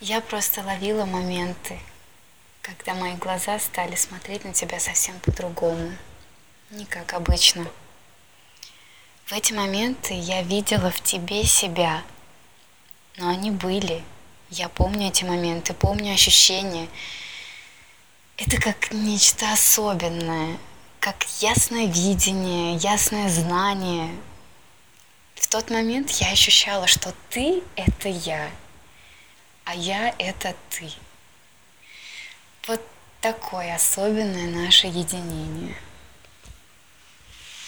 Я просто ловила моменты, когда мои глаза стали смотреть на тебя совсем по-другому, не как обычно. В эти моменты я видела в тебе себя, но они были. Я помню эти моменты, помню ощущения. Это как нечто особенное, как ясное видение, ясное знание. В тот момент я ощущала, что ты — это я, я — это ты. Вот такое особенное наше единение.